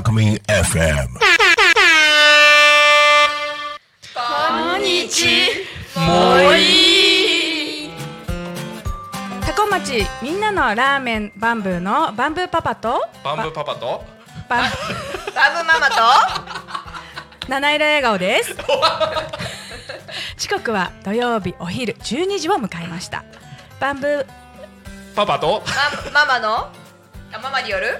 Alchemy FM. こんにち。もういい。タコ町みんなのラーメンバンブーのバンブーパパと。バンブーパパと。バン。バブママと。七色笑顔です。時刻は土曜日お昼12時を迎えました。バンブー。パパと。ママの？あママによる？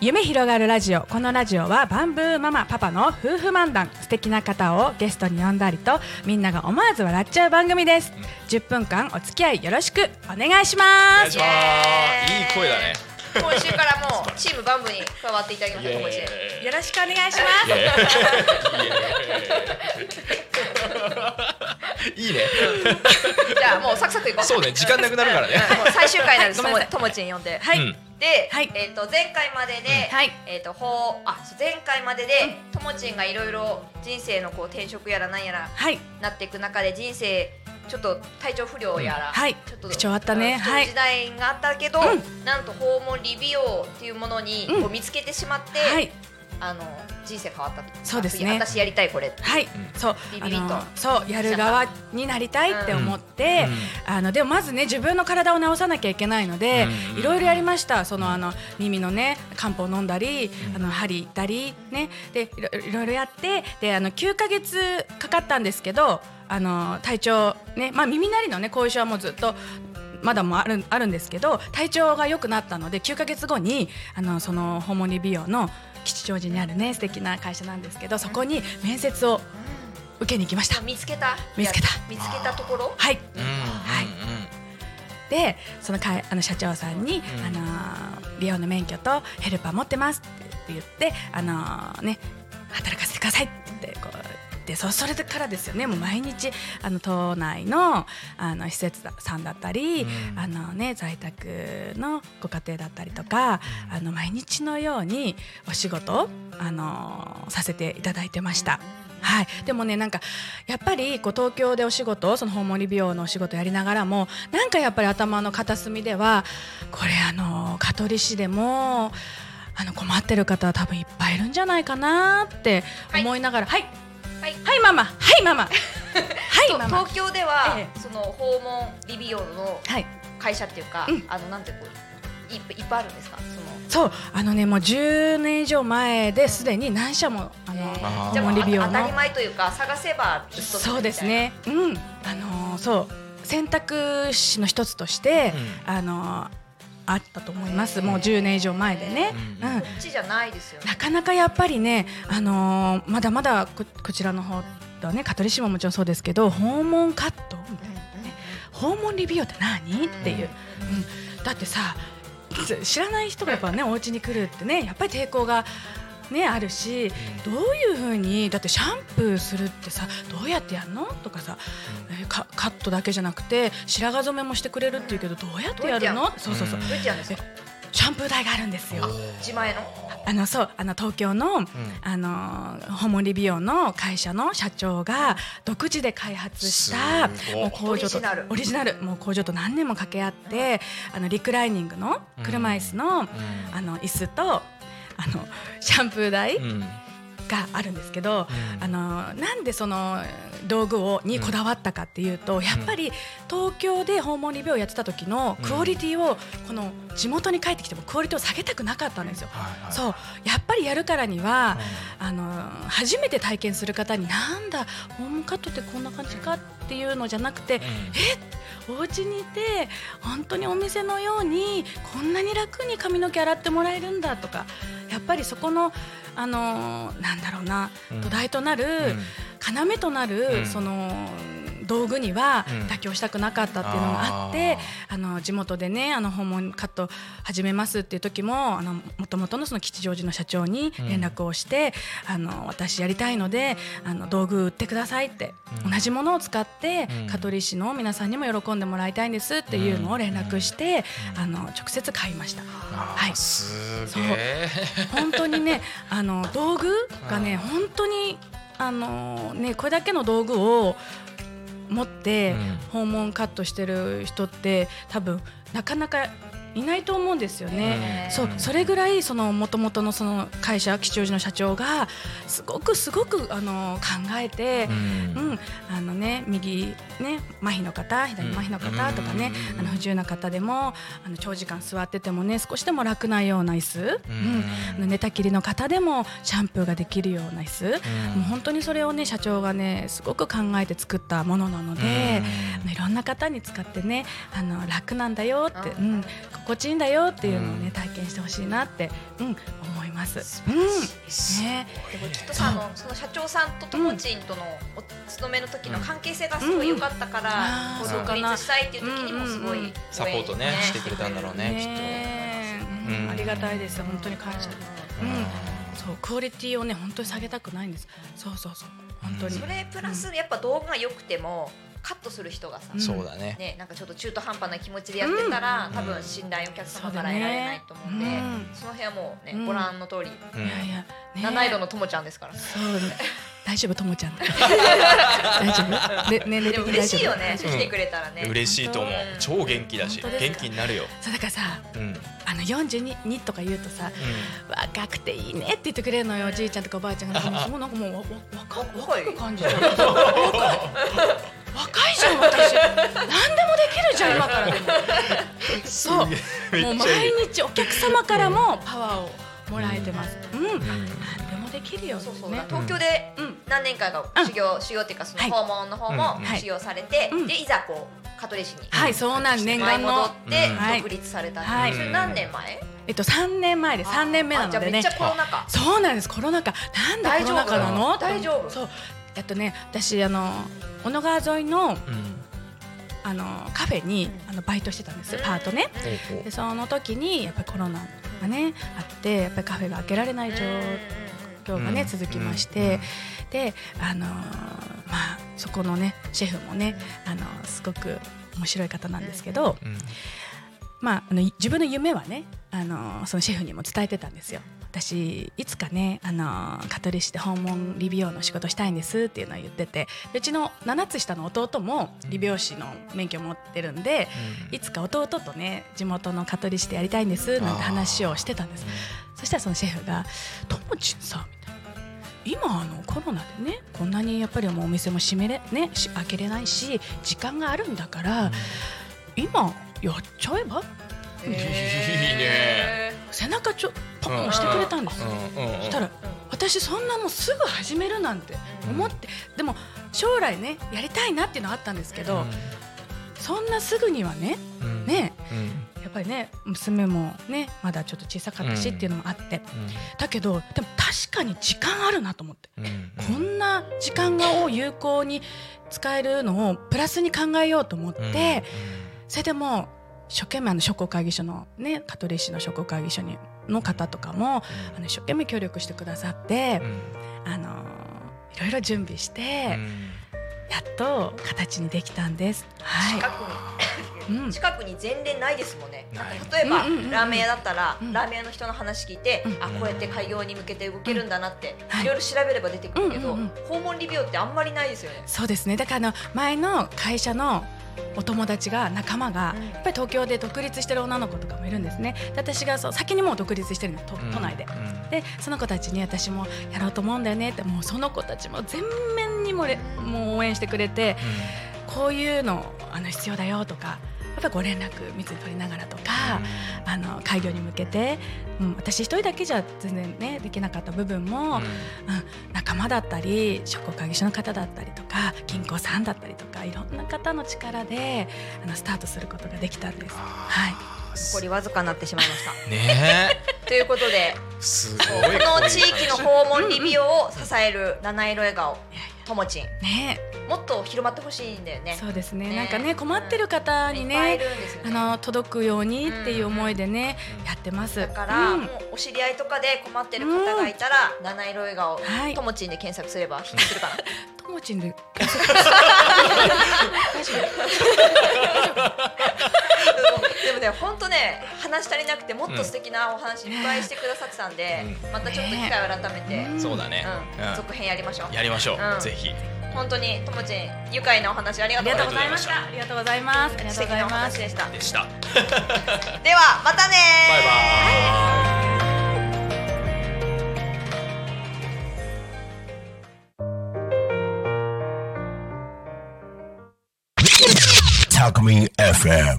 夢広がるラジオ。このラジオはバンブーママパパの夫婦漫談。素敵な方をゲストに呼んだりとみんなが思わず笑っちゃう番組です。10分間お付き合いよろしく。お願いしおます。願いします。いい声だね。今週からもうチームバンブに加わっていただきました。ともちよろしくお願いします。いいね。じゃあもうサクサクいこう。そうね時間なくなるからね。最終回なんですともちん呼んで。はい、うんで、はい。えっ、と前回までで、はい。えっ、とほうあ前回まででともちんがいろいろ人生のこう転職やらなんやらはい。なっていく中で人生ちょっと体調不良やら、はい。ちょっと不調あったね。はい。時代があったけど、なんと訪問理美容っていうものにうん。こう見つけてしまって、はい。あの人生変わったとそうですね。あ私やりたいこれはい、そう。ビビビッと。そうやる側になりたいって思って、あのでもまずね自分の体を治さなきゃいけないので、うん。いろいろやりました。そのあの耳のね漢方飲んだり、あの針行ったりね。でいろいろやってであの9ヶ月かかったんですけどあの体調ねまあ耳鳴りのね後遺症はもうずっとまだもあるあるんですけど体調が良くなったので9ヶ月後にあのその訪問理美容の吉祥寺にあるね素敵な会社なんですけどそこに面接を受けに行きました。見つけた？見つけた。見つけたところ？はい。うんうんでその会あの社長さんに、ん。あのー美容の免許とヘルパー持ってますって言ってあのーね働かせてくださいってこうでそそれからですよね。もう毎日あの島内のあの施設さんだったり、うん。あのね在宅のご家庭だったりとか、あの毎日のようにお仕事をあのーさせていただいてました。はい、でもねなんかやっぱりこう東京でお仕事その訪問理美容のお仕事やりながらもなんかやっぱり頭の片隅ではこれあの香取市でもあの困ってる方は多分いっぱいいるんじゃないかなって思いながらはいはいはい。ママ。はいママ。はいとママ。東京では、えその訪問理美容のはい。会社っていうか、うん。あのなんてこういいっぱいあるんですか？その。そう。あのねもう10年以上前ですでに何社もあの訪問理美容当たりの前というか探せばそうですね。うん。あのーそう。選択肢の一つとして、あのーあったと思います。もう10年以上前でね、うんじゃないですよね。なかなかやっぱりね、あのーまだまだここちらの方だね。香取市ももちろんそうですけど訪問カットみたいなね。訪問理美容って何？っていう、うん、だってさ知らない人がやっぱねお家に来るってねやっぱり抵抗が。ね、あるしどういうふうにだってシャンプーするってさどうやってやるの？とかさ、えーかカットだけじゃなくて白髪染めもしてくれるっていうけどどうやってやるの？そうそうそう。うん。どうやってやるんですか？シャンプー台があるんですよ。自前の？あのそうあの東京の、あの訪問理美容の会社の社長が独自で開発したもう工場とオリジナル。オリジナル。もう工場と何年も掛け合ってあのリクライニングの車椅子の,、あの椅子とあのシャンプー台うん。があるんですけど、うん。あのなんでその道具をにこだわったかっていうと、やっぱり東京で訪問理美容やってた時のクオリティをこの地元に帰ってきてもクオリティを下げたくなかったんですよ。はいはい。そう。やっぱりやるからには、あの初めて体験する方になんだホームカットってこんな感じかっていうのじゃなくて、えお家にいて本当にお店のようにこんなに楽に髪の毛洗ってもらえるんだとかやっぱりそこのあのなんだろうな、うん。土台となる、うん。要となる、うん。その道具にはうん。妥協したくなかったっていうのがあって、ああの地元でねあの訪問カット始めますっていう時もあの元々のその吉祥寺の社長に連絡をして、あの私やりたいのであの道具売ってくださいって、うん。同じものを使って、うん。香取市の皆さんにも喜んでもらいたいんですっていうのを連絡して、あの直接買いました。はい。すげえ本当にねあの道具がね本当にあのねこれだけの道具を持ってうん。訪問カットしてる人って多分なかなかいないと思うんですよね。ねそうそれぐらいその元々のその会社吉祥寺の社長がすごくすごくあの考えてう、ん。うん、あのね右ね麻痺の方左麻痺の方とかね、うん。あの不自由な方でもあの長時間座っててもね少しでも楽なような椅子、うん。寝たきりの方でもシャンプーができるような椅子、もう本当にそれをね社長がねすごく考えて作ったものなので。いろんな方に使ってねあの楽なんだよって、ううん、心地いいんだよっていうのをね、うん。体験してほしいなって、うん、思います。ね、でもきっとさあのその社長さんとともちんとのお勤めの時の関係性がすごい良かったから、うん。独立したいっていう時にもすごい、うんうんうん。サポートねしてくれたんだろうねねきっと。ありがたいです本当に感謝。うん、そうクオリティをね本当に下げたくないんです。そうそうそう。本当に。それプラスやっぱ動画が良くてもカットする人がさ、うん。そうだね。ね、なんかちょっと中途半端な気持ちでやってたら、うん。多分信頼お客様から得られないと思うんで、その辺はもうね、うん。ご覧の通り、うん。いやいや、ね。七色のともちゃんですから。そう。大丈夫ともちゃん。大丈夫。で年齢でも的。嬉しいよね、来てくれたらね。嬉しいと思う。うん。超元気だし元気になるよ。そうだからさあの42とか言うとさ若くていいねって言ってくれるのよおじいちゃんとかおばあちゃんが。もうなんかもうわわ若若い感じる若いじゃん私。何でもできるじゃん今からでも。そう。もう毎日お客様からもパワーをもらえてます。うん。何でもできるよそうそう、ね。東京でうん。何年間か修行、修行っていうかそのはい訪問の方もうんはい。修行されて、うん。でいざこう香取市に。はいそうなん念前戻願の。ってはい。独立されたんで、はい。それ何年前？えっと3年前で3年目なのでね。あじゃあめっちゃコロナ禍。そうなんです。コロナ禍。なんでコロナ禍なの？大丈夫。そうえっとね私あの小野川沿いのうん。あのカフェにあのバイトしてたんですうんパートね。でその時にやっぱりコロナがねあってやっぱりカフェが開けられない状況がね、うん。続きまして、であのーまあそこのねシェフもねあのすごく面白い方なんですけど、うん。まあ、あのい自分の夢はねあのそのシェフにも伝えてたんですよ。私いつかねあの香取市で訪問理美容の仕事したいんですっていうのを言っててうちの7つ下の弟も理美容師の免許を持ってるんでいつか弟とね地元の香取市でやりたいんですなんて話をしてたんです。そしたらそのシェフが「ともちんさ」みたいな。今あのコロナでねこんなにやっぱりもうお店も閉めれねし開けれないし時間があるんだから今やっちゃえば？いいね。背中ちょポン押してくれたんです。そしたら私そんなもうすぐ始めるなんて思って、でも将来ねやりたいなっていうのはあったんですけど、そんなすぐにはねねやっぱりね娘もねまだちょっと小さかったしっていうのもあって、だけどでも確かに時間あるなと思って、こんな時間を有効に使えるのをプラスに考えようと思って、それでも一生懸命あの商工会議所のね香取市の商工会議所にの方とかもあの一生懸命協力してくださってう、んあのいろいろ準備して、うんやっと形にできたんです。は近くに、い。うん。近くに前例ないですもんね。例えば、うんうんうんうんラーメン屋だったら、うんラーメン屋の人の話聞いて、うんあこうやって開業に向けて動けるんだなって、はいいろいろ調べれば出てくるけど、うんうんうん訪問理美容ってあんまりないですよね。そうですね。だからあの前の会社のお友達が仲間がうんやっぱり東京で独立してる女の子とかもいるんですね。で私がそう先にもう独立してるの都都内で。でその子たちに私もやろうと思うんだよねってもうその子たちも全面にもれもう応援してくれてこういうのあの必要だよとかやっぱりご連絡密に取りながらとか、あの開業に向けて、うん、私一人だけじゃ全然ねできなかった部分も、うん。仲間だったり商工会議所の方だったりとか銀行さんだったりとかいろんな方の力であのスタートすることができたんです。はい、残りわずかになってしまいました。ね。ということで、えすごいこの地域の訪問理美容を支える七色笑顔ともちん、ねもっと広まってほしいんだよね。そうですね。ね。なんかね困ってる方にねるん。あの届くようにっていう思いでね、やってます。だから、うん。もうお知り合いとかで困ってる方がいたら、七色笑顔、はい。ともちんで検索すればヒットするかな。ともちんで。でもね本当ね話足りなくてもっと素敵なお話いっぱいしてくださってたんで、うまたちょっと機会を改めて、うん。そうだね。うんうん。続編やりましょう。やりましょう。ん。うぜひ本当にともちん愉快なお話ありがとうございましたた。ありがとうございます。ありがとうご素敵なおざいます。話でしたでした ではまたねーバイバイ Talk Me FM.